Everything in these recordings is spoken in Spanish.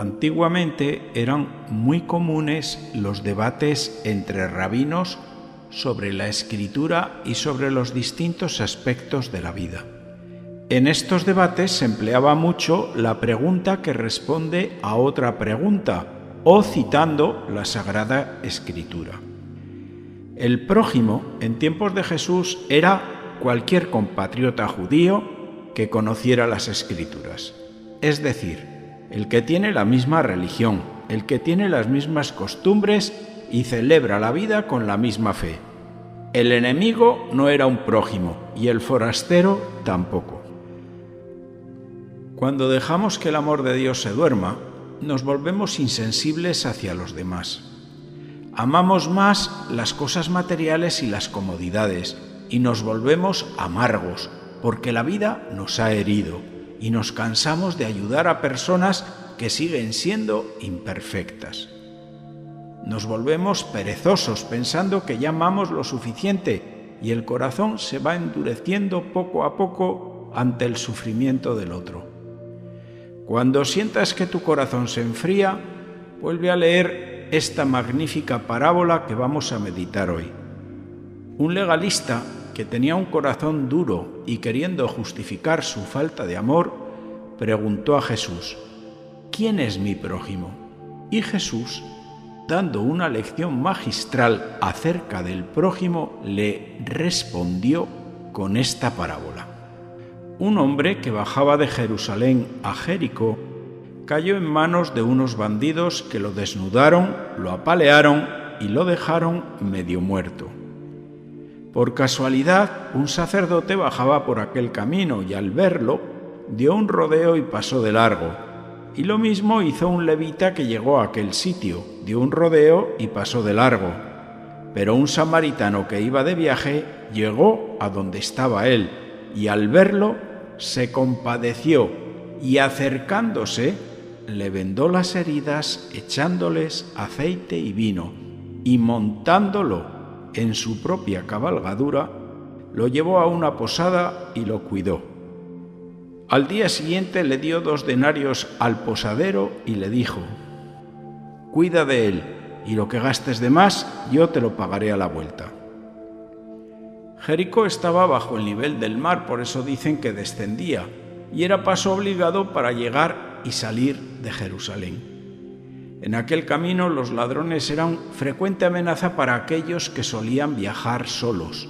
Antiguamente eran muy comunes los debates entre rabinos sobre la escritura y sobre los distintos aspectos de la vida. En estos debates se empleaba mucho la pregunta que responde a otra pregunta o citando la Sagrada Escritura. El prójimo en tiempos de Jesús era cualquier compatriota judío que conociera las Escrituras, es decir, el que tiene la misma religión, el que tiene las mismas costumbres y celebra la vida con la misma fe. El enemigo no era un prójimo y el forastero tampoco. Cuando dejamos que el amor de Dios se duerma, nos volvemos insensibles hacia los demás. Amamos más las cosas materiales y las comodidades y nos volvemos amargos porque la vida nos ha herido y nos cansamos de ayudar a personas que siguen siendo imperfectas. Nos volvemos perezosos pensando que ya amamos lo suficiente y el corazón se va endureciendo poco a poco ante el sufrimiento del otro. Cuando sientas que tu corazón se enfría, vuelve a leer esta magnífica parábola que vamos a meditar hoy. Un legalista que tenía un corazón duro y queriendo justificar su falta de amor, preguntó a Jesús, ¿quién es mi prójimo? Y Jesús, dando una lección magistral acerca del prójimo, le respondió con esta parábola. Un hombre que bajaba de Jerusalén a Jericó cayó en manos de unos bandidos que lo desnudaron, lo apalearon y lo dejaron medio muerto. Por casualidad, un sacerdote bajaba por aquel camino y al verlo, dio un rodeo y pasó de largo. Y lo mismo hizo un levita que llegó a aquel sitio, dio un rodeo y pasó de largo. Pero un samaritano que iba de viaje llegó a donde estaba él, y al verlo se compadeció, y acercándose, le vendó las heridas echándoles aceite y vino, y montándolo en su propia cabalgadura, lo llevó a una posada y lo cuidó. Al día siguiente le dio dos denarios al posadero y le dijo, Cuida de él, y lo que gastes de más yo te lo pagaré a la vuelta. Jericó estaba bajo el nivel del mar, por eso dicen que descendía, y era paso obligado para llegar y salir de Jerusalén. En aquel camino los ladrones eran frecuente amenaza para aquellos que solían viajar solos,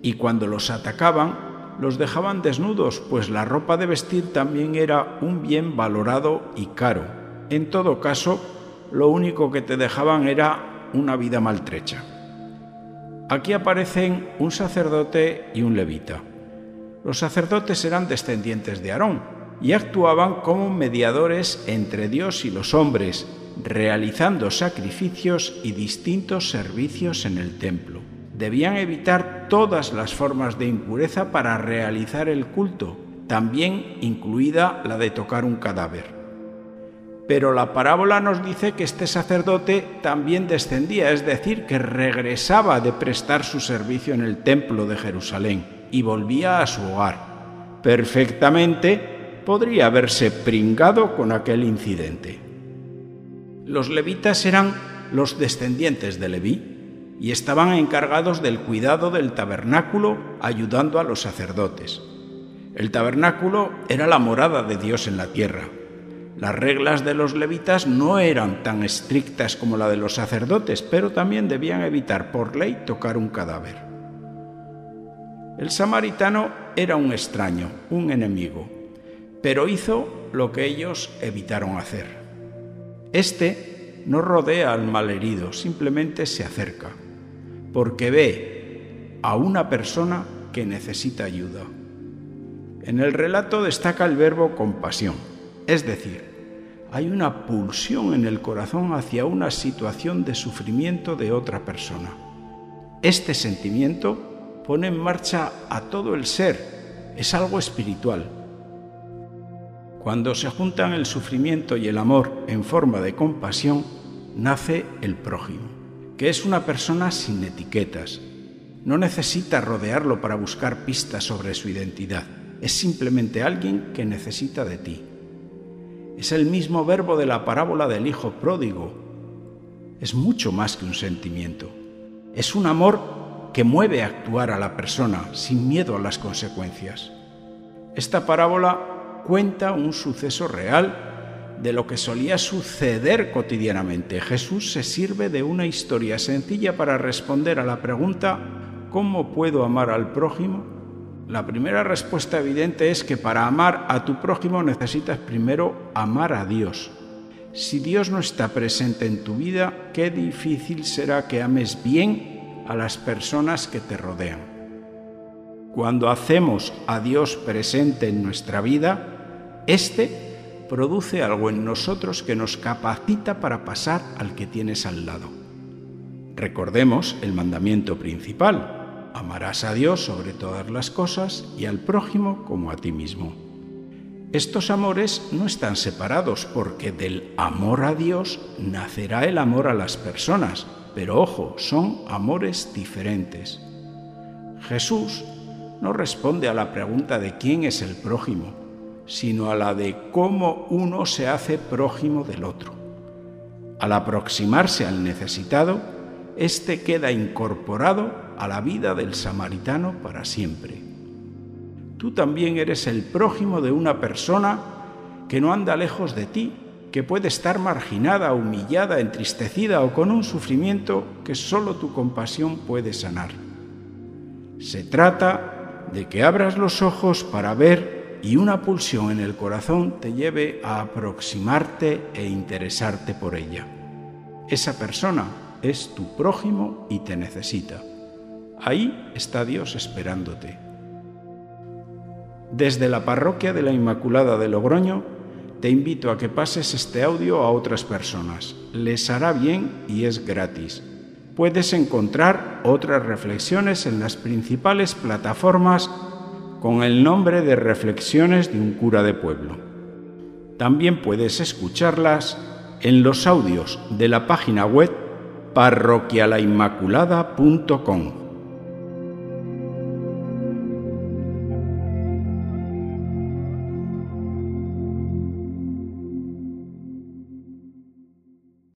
y cuando los atacaban los dejaban desnudos, pues la ropa de vestir también era un bien valorado y caro. En todo caso, lo único que te dejaban era una vida maltrecha. Aquí aparecen un sacerdote y un levita. Los sacerdotes eran descendientes de Aarón y actuaban como mediadores entre Dios y los hombres, realizando sacrificios y distintos servicios en el templo. Debían evitar todas las formas de impureza para realizar el culto, también incluida la de tocar un cadáver. Pero la parábola nos dice que este sacerdote también descendía, es decir, que regresaba de prestar su servicio en el templo de Jerusalén y volvía a su hogar. Perfectamente podría haberse pringado con aquel incidente. Los levitas eran los descendientes de Leví y estaban encargados del cuidado del tabernáculo ayudando a los sacerdotes. El tabernáculo era la morada de Dios en la tierra. Las reglas de los levitas no eran tan estrictas como la de los sacerdotes, pero también debían evitar por ley tocar un cadáver. El samaritano era un extraño, un enemigo, pero hizo lo que ellos evitaron hacer. Este no rodea al malherido, simplemente se acerca, porque ve a una persona que necesita ayuda. En el relato destaca el verbo compasión, es decir, hay una pulsión en el corazón hacia una situación de sufrimiento de otra persona. Este sentimiento pone en marcha a todo el ser, es algo espiritual, cuando se juntan el sufrimiento y el amor en forma de compasión, nace el prójimo, que es una persona sin etiquetas. No necesita rodearlo para buscar pistas sobre su identidad. Es simplemente alguien que necesita de ti. Es el mismo verbo de la parábola del Hijo pródigo. Es mucho más que un sentimiento. Es un amor que mueve a actuar a la persona sin miedo a las consecuencias. Esta parábola cuenta un suceso real de lo que solía suceder cotidianamente. Jesús se sirve de una historia sencilla para responder a la pregunta ¿cómo puedo amar al prójimo? La primera respuesta evidente es que para amar a tu prójimo necesitas primero amar a Dios. Si Dios no está presente en tu vida, qué difícil será que ames bien a las personas que te rodean. Cuando hacemos a Dios presente en nuestra vida, éste produce algo en nosotros que nos capacita para pasar al que tienes al lado. Recordemos el mandamiento principal, amarás a Dios sobre todas las cosas y al prójimo como a ti mismo. Estos amores no están separados porque del amor a Dios nacerá el amor a las personas, pero ojo, son amores diferentes. Jesús no responde a la pregunta de quién es el prójimo, sino a la de cómo uno se hace prójimo del otro. Al aproximarse al necesitado, éste queda incorporado a la vida del samaritano para siempre. Tú también eres el prójimo de una persona que no anda lejos de ti, que puede estar marginada, humillada, entristecida o con un sufrimiento que solo tu compasión puede sanar. Se trata de que abras los ojos para ver y una pulsión en el corazón te lleve a aproximarte e interesarte por ella. Esa persona es tu prójimo y te necesita. Ahí está Dios esperándote. Desde la parroquia de la Inmaculada de Logroño, te invito a que pases este audio a otras personas. Les hará bien y es gratis. Puedes encontrar otras reflexiones en las principales plataformas con el nombre de Reflexiones de un cura de pueblo. También puedes escucharlas en los audios de la página web parroquialainmaculada.com.